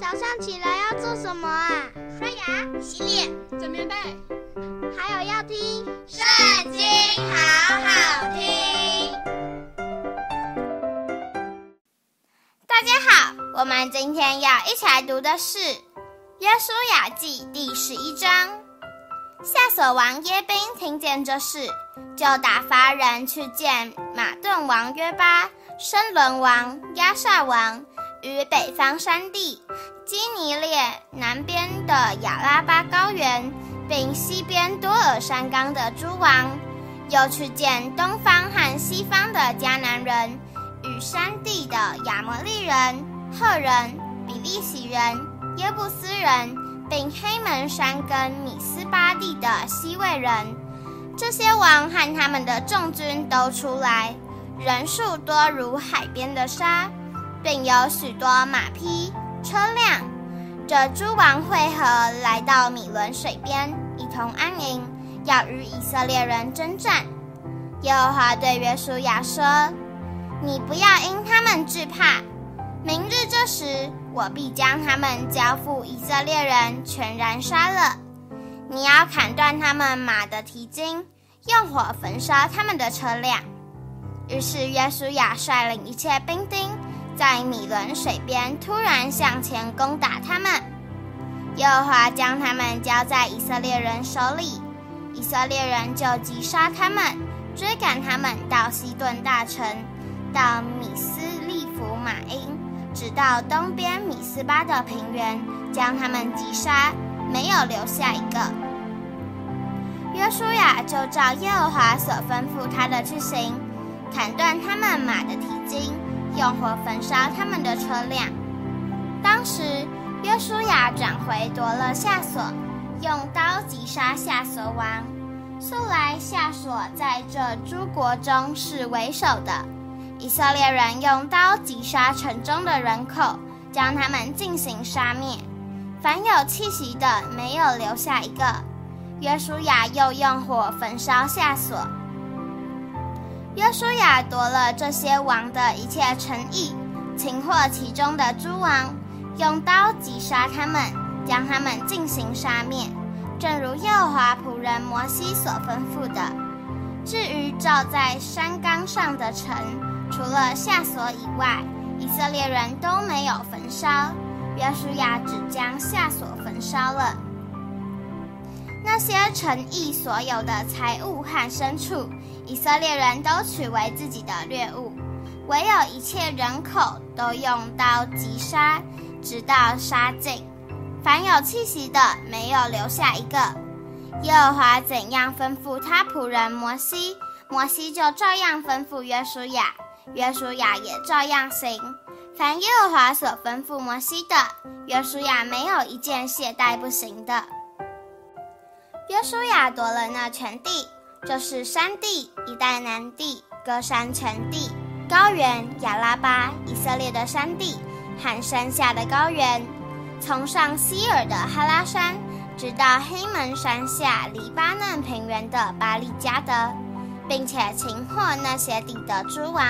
早上起来要做什么啊？刷牙、洗脸、整棉被，还有要听《圣经》，好好听。大家好，我们今天要一起来读的是《约书亚记》第十一章。夏所王耶宾听见这事，就打发人去见马顿王约巴、申伦王押萨王。与北方山地、基尼列南边的亚拉巴高原，并西边多尔山冈的诸王，又去见东方和西方的迦南人，与山地的亚摩利人、赫人、比利洗人、耶布斯人，并黑门山跟米斯巴地的西魏人。这些王和他们的众军都出来，人数多如海边的沙。并有许多马匹、车辆。这诸王会合，来到米伦水边，一同安营，要与以色列人争战。耶和华对约书亚说：“你不要因他们惧怕。明日这时，我必将他们交付以色列人，全然杀了。你要砍断他们马的蹄筋，用火焚烧他们的车辆。”于是约书亚率领一切兵丁。在米伦水边突然向前攻打他们，耶和华将他们交在以色列人手里，以色列人就击杀他们，追赶他们到西顿大城，到米斯利弗马因，直到东边米斯巴的平原，将他们击杀，没有留下一个。约书亚就照耶和华所吩咐他的去行，砍断他们马的蹄筋。用火焚烧他们的车辆。当时约书亚转回夺了夏所，用刀击杀夏所王。素来夏所在这诸国中是为首的。以色列人用刀击杀城中的人口，将他们进行杀灭，凡有气息的没有留下一个。约书亚又用火焚烧夏所。约书亚夺了这些王的一切城邑，擒获其中的诸王，用刀击杀他们，将他们进行杀灭，正如耶和华仆人摩西所吩咐的。至于造在山冈上的城，除了夏琐以外，以色列人都没有焚烧。约书亚只将夏琐焚烧了。那些诚意所有的财物和牲畜，以色列人都取为自己的掠物，唯有一切人口都用刀击杀，直到杀尽。凡有气息的，没有留下一个。耶和华怎样吩咐他仆人摩西，摩西就照样吩咐约书亚，约书亚也照样行。凡耶和华所吩咐摩西的，约书亚没有一件懈怠不行的。约书亚夺了那全地，就是山地、一带南地、歌山全地、高原、亚拉巴、以色列的山地和山下的高原，从上希尔的哈拉山，直到黑门山下黎巴嫩平原的巴力加德，并且擒获那些地的诸王，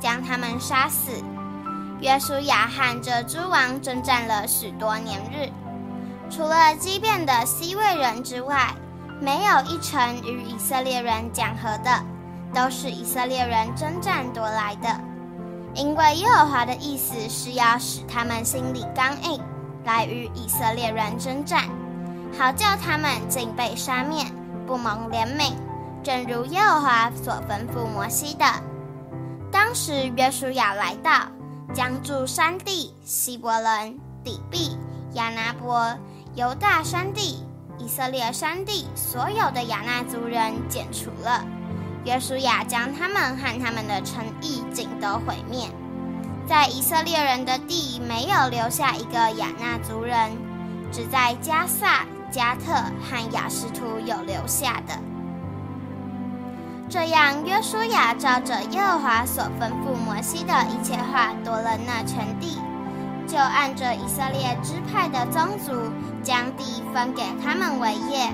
将他们杀死。约书亚和这诸王征战了许多年日，除了基遍的西魏人之外。没有一城与以色列人讲和的，都是以色列人征战夺来的。因为耶和华的意思是要使他们心里刚硬，来与以色列人征战，好叫他们尽被杀灭，不蒙怜悯，正如耶和华所吩咐摩西的。当时约书亚来到，将住山地、希伯伦、底璧、亚拿伯、犹大山地。以色列山地所有的亚衲族人剪除了，约书亚将他们和他们的城邑尽都毁灭，在以色列人的地没有留下一个亚衲族人，只在加萨、迦特和亚实突有留下的。这样，约书亚照着耶和华所吩咐摩西的一切话，夺了那全地。就按着以色列支派的宗族，将地分给他们为业。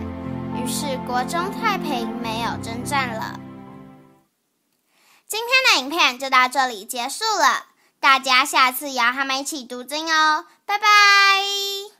于是国中太平，没有征战了。今天的影片就到这里结束了，大家下次也要和我们一起读经哦，拜拜。